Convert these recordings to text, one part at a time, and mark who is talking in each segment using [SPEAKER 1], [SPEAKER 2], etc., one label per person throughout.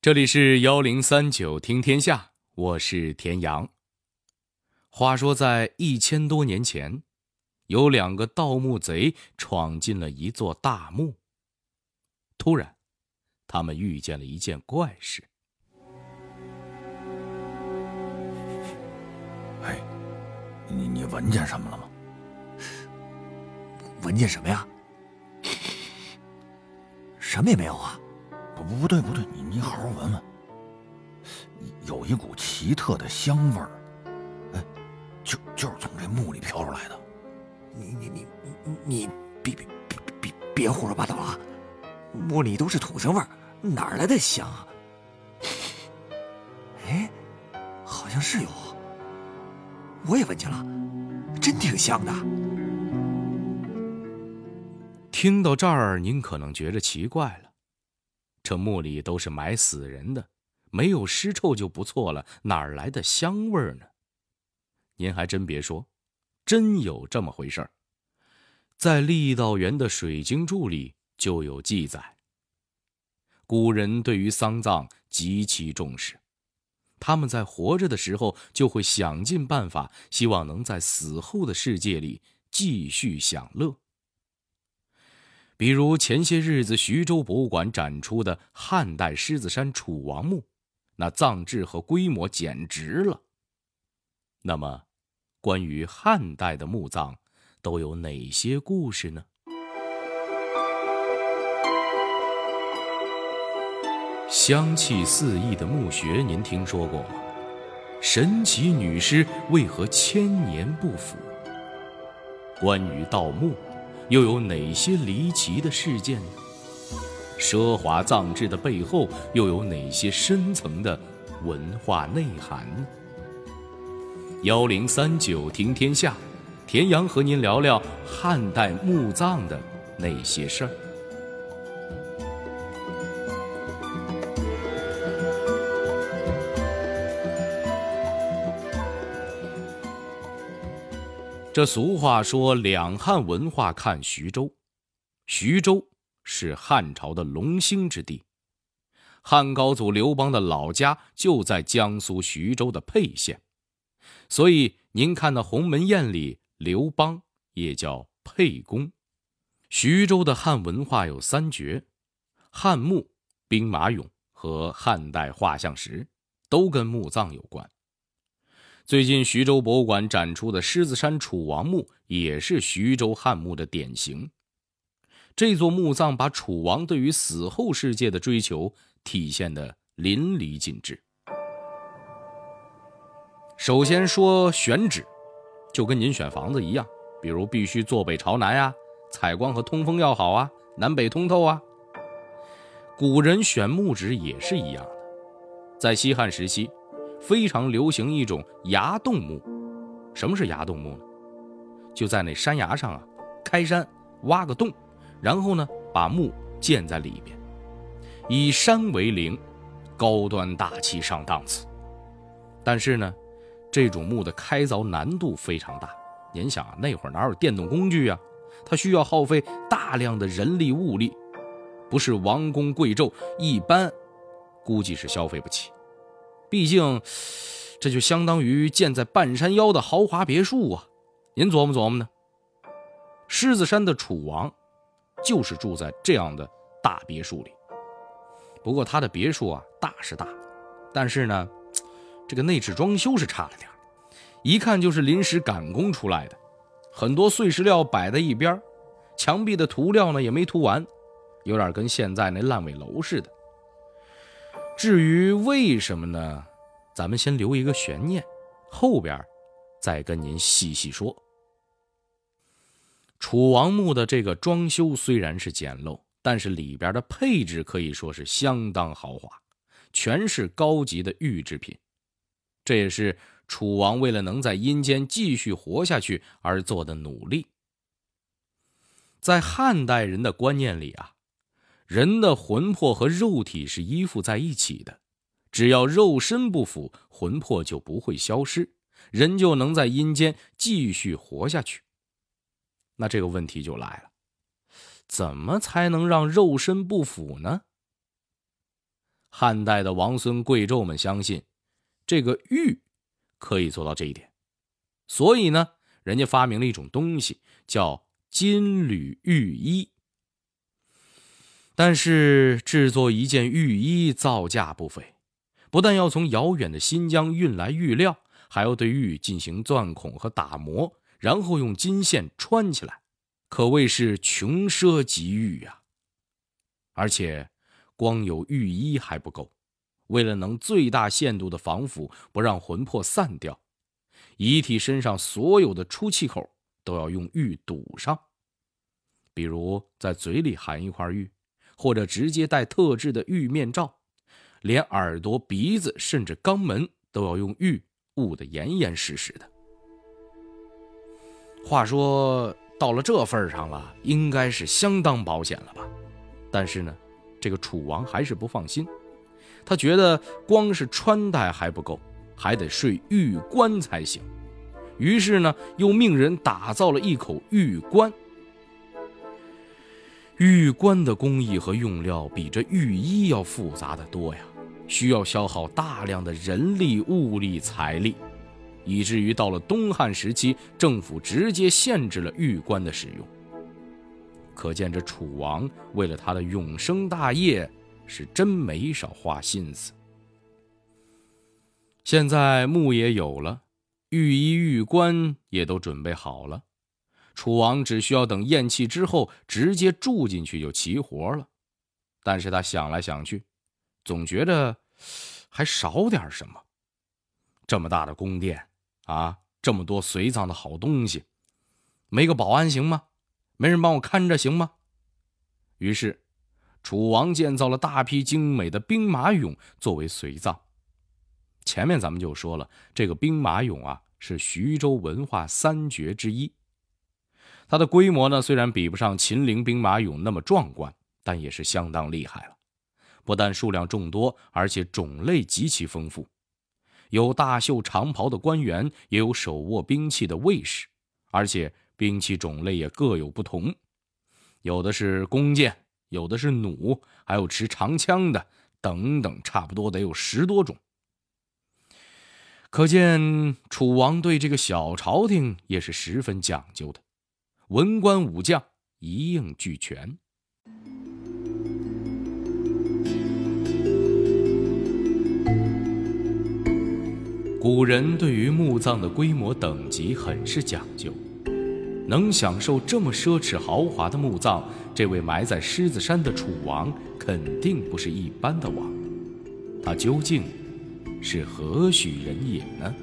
[SPEAKER 1] 这里是幺零三九听天下，我是田阳。话说，在一千多年前，有两个盗墓贼闯进了一座大墓。突然，他们遇见了一件怪事。
[SPEAKER 2] 哎，你你闻见什么了吗？
[SPEAKER 3] 闻见什么呀？什么也没有啊。
[SPEAKER 2] 不对不对，你你好好闻闻，有一股奇特的香味儿，哎，就就是从这墓里飘出来的。
[SPEAKER 3] 你你你你别别别别别胡说八道了，墓里都是土腥味儿，哪来的香啊？哎，好像是有，我也闻见了，真挺香的。
[SPEAKER 1] 听到这儿，您可能觉着奇怪了。这墓里都是埋死人的，没有尸臭就不错了，哪儿来的香味儿呢？您还真别说，真有这么回事儿。在郦道元的《水经注》里就有记载。古人对于丧葬极其重视，他们在活着的时候就会想尽办法，希望能在死后的世界里继续享乐。比如前些日子徐州博物馆展出的汉代狮子山楚王墓，那葬制和规模简直了。那么，关于汉代的墓葬都有哪些故事呢？香气四溢的墓穴，您听说过吗？神奇女尸为何千年不腐？关于盗墓。又有哪些离奇的事件呢？奢华葬制的背后又有哪些深层的文化内涵呢？幺零三九听天下，田阳和您聊聊汉代墓葬的那些事儿。这俗话说：“两汉文化看徐州。”徐州是汉朝的龙兴之地，汉高祖刘邦的老家就在江苏徐州的沛县，所以您看那鸿门宴里，刘邦也叫沛公。徐州的汉文化有三绝：汉墓、兵马俑和汉代画像石，都跟墓葬有关。最近徐州博物馆展出的狮子山楚王墓也是徐州汉墓的典型。这座墓葬把楚王对于死后世界的追求体现的淋漓尽致。首先说选址，就跟您选房子一样，比如必须坐北朝南呀，采光和通风要好啊，南北通透啊。古人选墓址也是一样的，在西汉时期。非常流行一种崖洞墓，什么是崖洞墓呢？就在那山崖上啊，开山挖个洞，然后呢把墓建在里边，以山为陵，高端大气上档次。但是呢，这种墓的开凿难度非常大。您想啊，那会儿哪有电动工具啊？它需要耗费大量的人力物力，不是王公贵胄一般，估计是消费不起。毕竟，这就相当于建在半山腰的豪华别墅啊！您琢磨琢磨呢？狮子山的楚王，就是住在这样的大别墅里。不过他的别墅啊，大是大，但是呢，这个内置装修是差了点一看就是临时赶工出来的。很多碎石料摆在一边，墙壁的涂料呢也没涂完，有点跟现在那烂尾楼似的。至于为什么呢？咱们先留一个悬念，后边再跟您细细说。楚王墓的这个装修虽然是简陋，但是里边的配置可以说是相当豪华，全是高级的玉制品。这也是楚王为了能在阴间继续活下去而做的努力。在汉代人的观念里啊。人的魂魄和肉体是依附在一起的，只要肉身不腐，魂魄就不会消失，人就能在阴间继续活下去。那这个问题就来了，怎么才能让肉身不腐呢？汉代的王孙贵胄们相信，这个玉可以做到这一点，所以呢，人家发明了一种东西，叫金缕玉衣。但是制作一件玉衣造价不菲，不但要从遥远的新疆运来玉料，还要对玉进行钻孔和打磨，然后用金线穿起来，可谓是穷奢极欲呀。而且。光有浴衣还不够，为了能最大限度的防腐，不让魂魄散掉，遗体身上所有的出气口都要用玉堵上。比如在嘴里含一块玉，或者直接戴特制的玉面罩，连耳朵、鼻子甚至肛门都要用玉捂得严严实实的。话说到了这份上了，应该是相当保险了吧？但是呢？这个楚王还是不放心，他觉得光是穿戴还不够，还得睡玉棺才行。于是呢，又命人打造了一口玉棺。玉棺的工艺和用料比这玉衣要复杂的多呀，需要消耗大量的人力、物力、财力，以至于到了东汉时期，政府直接限制了玉棺的使用。可见这楚王为了他的永生大业，是真没少花心思。现在墓也有了，御衣玉棺也都准备好了，楚王只需要等咽气之后，直接住进去就齐活了。但是他想来想去，总觉得还少点什么。这么大的宫殿啊，这么多随葬的好东西，没个保安行吗？没人帮我看着行吗？于是，楚王建造了大批精美的兵马俑作为随葬。前面咱们就说了，这个兵马俑啊是徐州文化三绝之一。它的规模呢虽然比不上秦陵兵马俑那么壮观，但也是相当厉害了。不但数量众多，而且种类极其丰富，有大袖长袍的官员，也有手握兵器的卫士，而且。兵器种类也各有不同，有的是弓箭，有的是弩，还有持长枪的，等等，差不多得有十多种。可见楚王对这个小朝廷也是十分讲究的，文官武将一应俱全。古人对于墓葬的规模等级很是讲究。能享受这么奢侈豪华的墓葬，这位埋在狮子山的楚王肯定不是一般的王。他究竟是何许人也呢？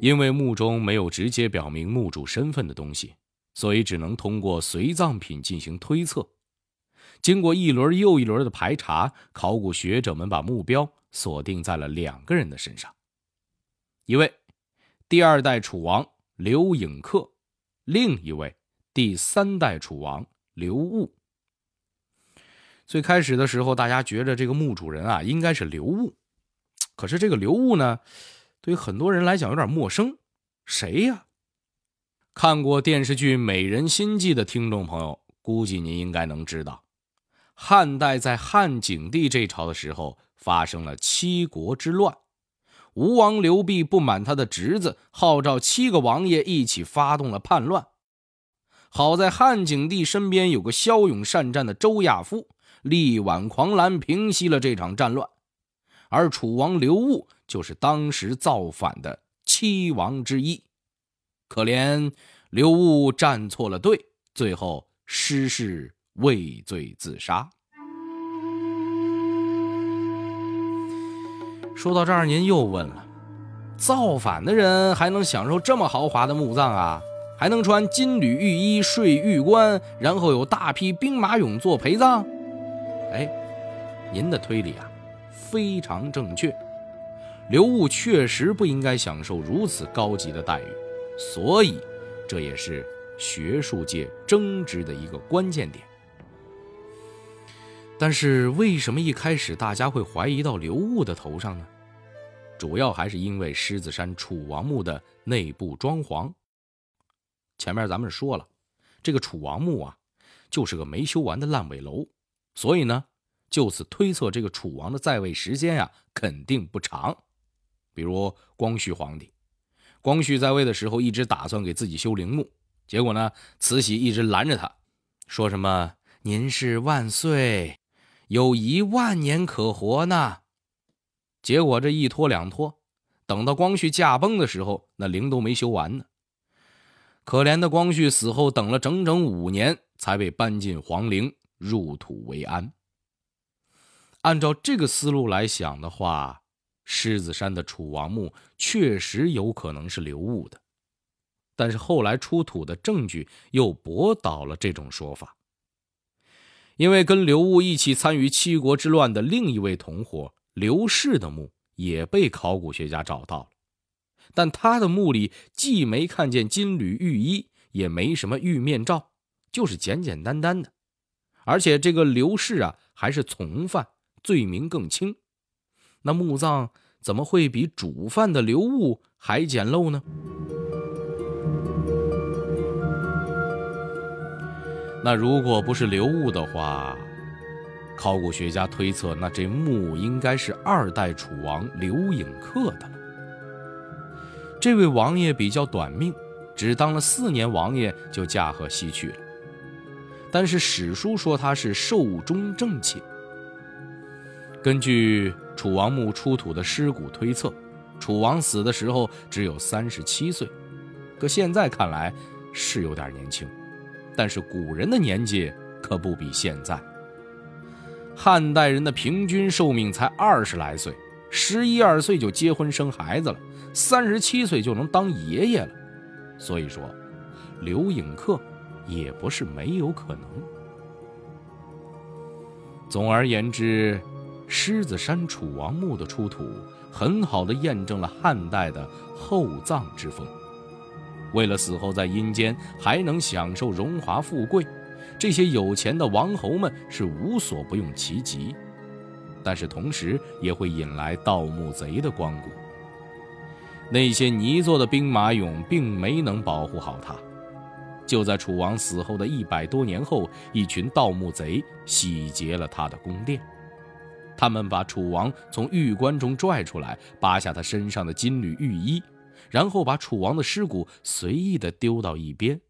[SPEAKER 1] 因为墓中没有直接表明墓主身份的东西，所以只能通过随葬品进行推测。经过一轮又一轮的排查，考古学者们把目标。锁定在了两个人的身上，一位第二代楚王刘颖克，另一位第三代楚王刘戊。最开始的时候，大家觉得这个墓主人啊应该是刘戊，可是这个刘戊呢，对于很多人来讲有点陌生，谁呀？看过电视剧《美人心计》的听众朋友，估计您应该能知道，汉代在汉景帝这朝的时候。发生了七国之乱，吴王刘濞不满他的侄子，号召七个王爷一起发动了叛乱。好在汉景帝身边有个骁勇善战的周亚夫，力挽狂澜，平息了这场战乱。而楚王刘戊就是当时造反的七王之一。可怜刘戊站错了队，最后失势畏罪自杀。说到这儿，您又问了：造反的人还能享受这么豪华的墓葬啊？还能穿金缕玉衣、睡玉棺，然后有大批兵马俑做陪葬？哎，您的推理啊，非常正确。刘悟确实不应该享受如此高级的待遇，所以这也是学术界争执的一个关键点。但是为什么一开始大家会怀疑到刘悟的头上呢？主要还是因为狮子山楚王墓的内部装潢。前面咱们说了，这个楚王墓啊，就是个没修完的烂尾楼，所以呢，就此推测这个楚王的在位时间呀，肯定不长。比如光绪皇帝，光绪在位的时候一直打算给自己修陵墓，结果呢，慈禧一直拦着他，说什么“您是万岁，有一万年可活呢”，结果这一拖两拖，等到光绪驾崩的时候，那陵都没修完呢。可怜的光绪死后，等了整整五年，才被搬进皇陵，入土为安。按照这个思路来想的话，狮子山的楚王墓确实有可能是刘戊的，但是后来出土的证据又驳倒了这种说法。因为跟刘戊一起参与七国之乱的另一位同伙刘氏的墓也被考古学家找到了。但他的墓里既没看见金缕玉衣，也没什么玉面罩，就是简简单单的。而且这个刘氏啊，还是从犯，罪名更轻。那墓葬怎么会比主犯的刘物还简陋呢？那如果不是刘物的话，考古学家推测，那这墓应该是二代楚王刘颖克的了。这位王爷比较短命，只当了四年王爷就驾鹤西去了。但是史书说他是寿终正寝。根据楚王墓出土的尸骨推测，楚王死的时候只有三十七岁，可现在看来是有点年轻。但是古人的年纪可不比现在，汉代人的平均寿命才二十来岁，十一二岁就结婚生孩子了。三十七岁就能当爷爷了，所以说，刘颖客也不是没有可能。总而言之，狮子山楚王墓的出土，很好的验证了汉代的厚葬之风。为了死后在阴间还能享受荣华富贵，这些有钱的王侯们是无所不用其极，但是同时也会引来盗墓贼的光顾。那些泥做的兵马俑并没能保护好他。就在楚王死后的一百多年后，一群盗墓贼洗劫了他的宫殿。他们把楚王从玉棺中拽出来，扒下他身上的金缕玉衣，然后把楚王的尸骨随意的丢到一边。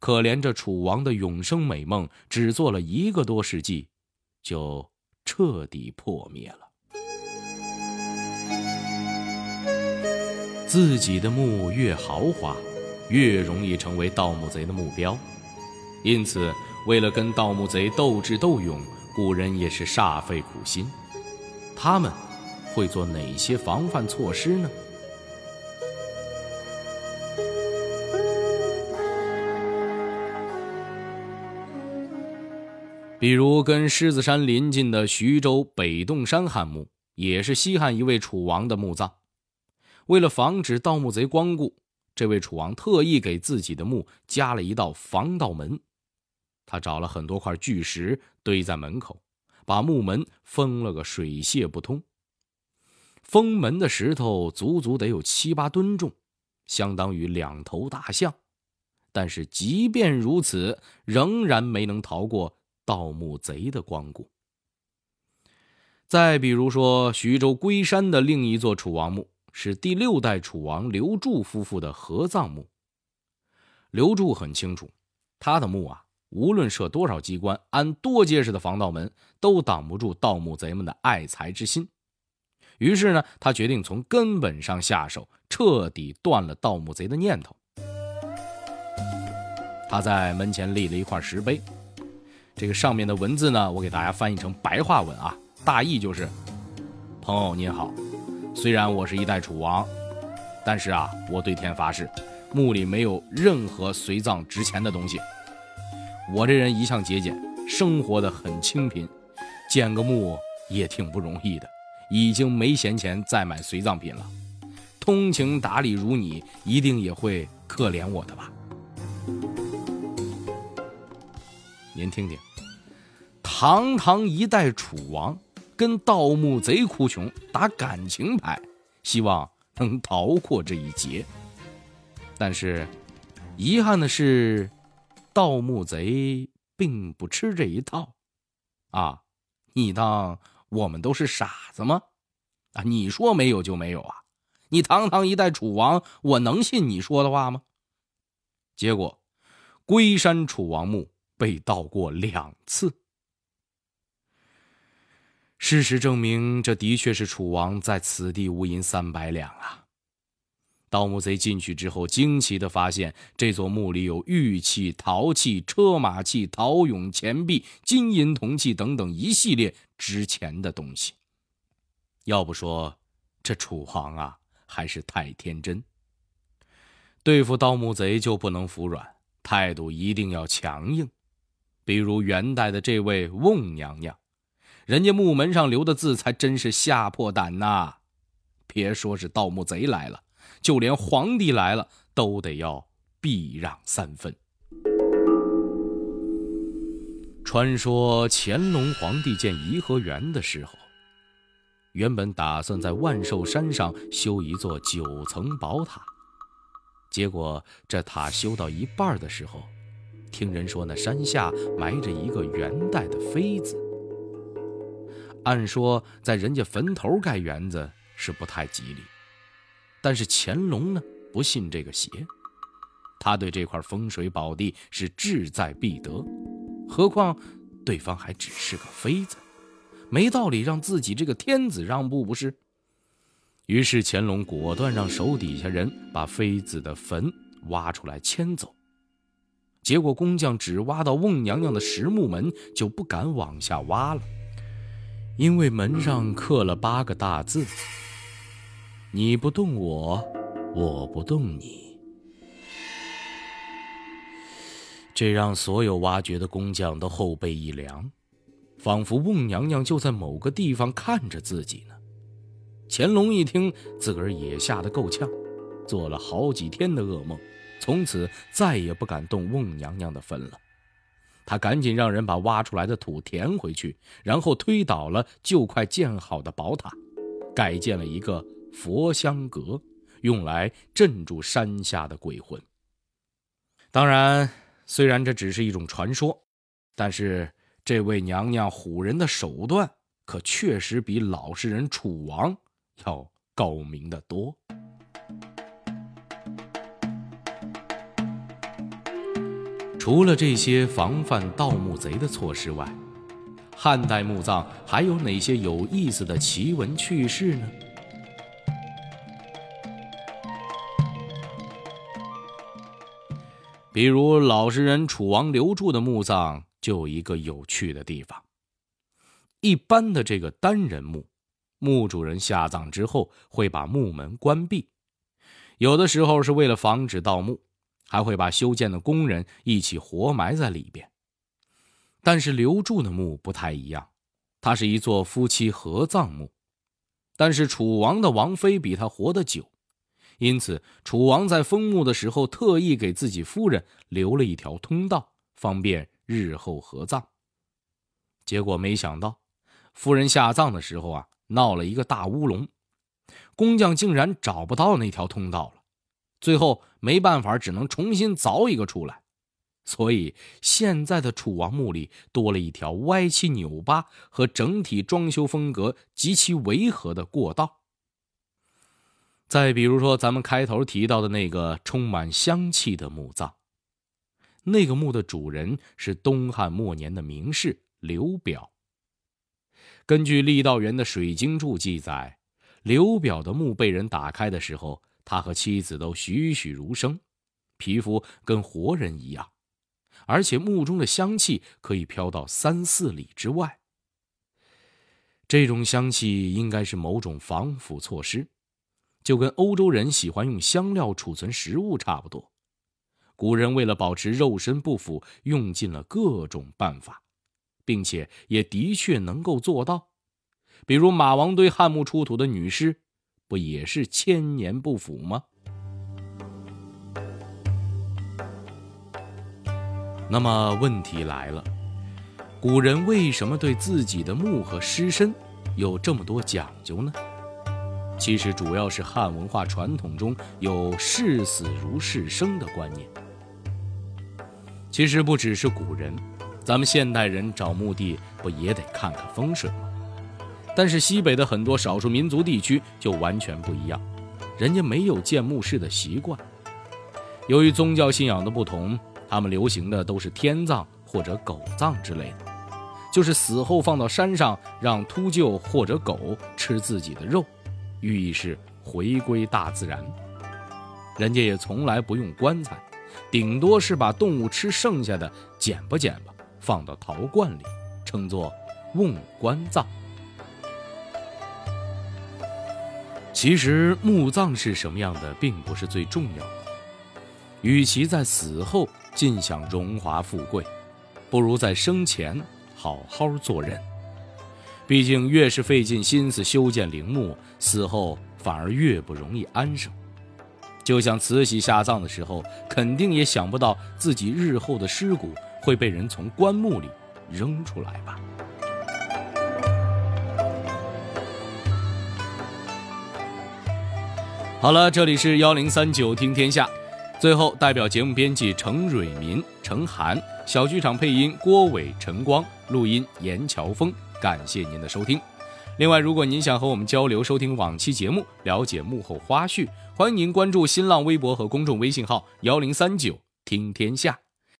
[SPEAKER 1] 可怜这楚王的永生美梦，只做了一个多世纪，就彻底破灭了。自己的墓越豪华，越容易成为盗墓贼的目标。因此，为了跟盗墓贼斗智斗勇，古人也是煞费苦心。他们会做哪些防范措施呢？比如，跟狮子山临近的徐州北洞山汉墓，也是西汉一位楚王的墓葬。为了防止盗墓贼光顾，这位楚王特意给自己的墓加了一道防盗门。他找了很多块巨石堆在门口，把墓门封了个水泄不通。封门的石头足足得有七八吨重，相当于两头大象。但是即便如此，仍然没能逃过盗墓贼的光顾。再比如说，徐州龟山的另一座楚王墓。是第六代楚王刘柱夫妇的合葬墓。刘柱很清楚，他的墓啊，无论设多少机关，安多结实的防盗门，都挡不住盗墓贼们的爱财之心。于是呢，他决定从根本上下手，彻底断了盗墓贼的念头。他在门前立了一块石碑，这个上面的文字呢，我给大家翻译成白话文啊，大意就是：朋友您好。虽然我是一代楚王，但是啊，我对天发誓，墓里没有任何随葬值钱的东西。我这人一向节俭，生活的很清贫，建个墓也挺不容易的，已经没闲钱再买随葬品了。通情达理如你，一定也会可怜我的吧？您听听，堂堂一代楚王。跟盗墓贼哭穷，打感情牌，希望能逃过这一劫。但是，遗憾的是，盗墓贼并不吃这一套。啊，你当我们都是傻子吗？啊，你说没有就没有啊？你堂堂一代楚王，我能信你说的话吗？结果，龟山楚王墓被盗过两次。事实证明，这的确是楚王在此地无银三百两啊！盗墓贼进去之后，惊奇的发现这座墓里有玉器、陶器、车马器、陶俑、钱币、金银铜器等等一系列值钱的东西。要不说，这楚王啊，还是太天真。对付盗墓贼就不能服软，态度一定要强硬。比如元代的这位瓮娘娘。人家墓门上留的字才真是吓破胆呐！别说是盗墓贼来了，就连皇帝来了都得要避让三分。传说乾隆皇帝建颐和园的时候，原本打算在万寿山上修一座九层宝塔，结果这塔修到一半的时候，听人说那山下埋着一个元代的妃子。按说，在人家坟头盖园子是不太吉利，但是乾隆呢不信这个邪，他对这块风水宝地是志在必得，何况对方还只是个妃子，没道理让自己这个天子让步不是？于是乾隆果断让手底下人把妃子的坟挖出来迁走，结果工匠只挖到瓮娘娘的石木门，就不敢往下挖了。因为门上刻了八个大字：“你不动我，我不动你。”这让所有挖掘的工匠都后背一凉，仿佛瓮娘娘就在某个地方看着自己呢。乾隆一听，自个儿也吓得够呛，做了好几天的噩梦，从此再也不敢动瓮娘娘的坟了。他赶紧让人把挖出来的土填回去，然后推倒了就快建好的宝塔，改建了一个佛香阁，用来镇住山下的鬼魂。当然，虽然这只是一种传说，但是这位娘娘唬人的手段可确实比老实人楚王要高明的多。除了这些防范盗墓贼的措施外，汉代墓葬还有哪些有意思的奇闻趣事呢？比如老实人楚王刘柱的墓葬就有一个有趣的地方：一般的这个单人墓，墓主人下葬之后会把墓门关闭，有的时候是为了防止盗墓。还会把修建的工人一起活埋在里边。但是刘柱的墓不太一样，它是一座夫妻合葬墓。但是楚王的王妃比他活得久，因此楚王在封墓的时候特意给自己夫人留了一条通道，方便日后合葬。结果没想到，夫人下葬的时候啊，闹了一个大乌龙，工匠竟然找不到那条通道了。最后没办法，只能重新凿一个出来，所以现在的楚王墓里多了一条歪七扭八和整体装修风格极其违和的过道。再比如说，咱们开头提到的那个充满香气的墓葬，那个墓的主人是东汉末年的名士刘表。根据郦道元的《水经注》记载，刘表的墓被人打开的时候。他和妻子都栩栩如生，皮肤跟活人一样，而且墓中的香气可以飘到三四里之外。这种香气应该是某种防腐措施，就跟欧洲人喜欢用香料储存食物差不多。古人为了保持肉身不腐，用尽了各种办法，并且也的确能够做到，比如马王堆汉墓出土的女尸。不也是千年不腐吗？那么问题来了，古人为什么对自己的墓和尸身有这么多讲究呢？其实主要是汉文化传统中有视死如视生的观念。其实不只是古人，咱们现代人找墓地不也得看看风水吗？但是西北的很多少数民族地区就完全不一样，人家没有建墓室的习惯。由于宗教信仰的不同，他们流行的都是天葬或者狗葬之类的，就是死后放到山上，让秃鹫或者狗吃自己的肉，寓意是回归大自然。人家也从来不用棺材，顶多是把动物吃剩下的捡吧捡吧，放到陶罐里，称作瓮棺葬。其实墓葬是什么样的，并不是最重要的。与其在死后尽享荣华富贵，不如在生前好好做人。毕竟，越是费尽心思修建陵墓，死后反而越不容易安生。就像慈禧下葬的时候，肯定也想不到自己日后的尸骨会被人从棺木里扔出来吧。好了，这里是幺零三九听天下。最后，代表节目编辑程蕊民、程涵，小剧场配音郭伟、陈光，录音严乔峰。感谢您的收听。另外，如果您想和我们交流、收听往期节目、了解幕后花絮，欢迎您关注新浪微博和公众微信号幺零三九听天下。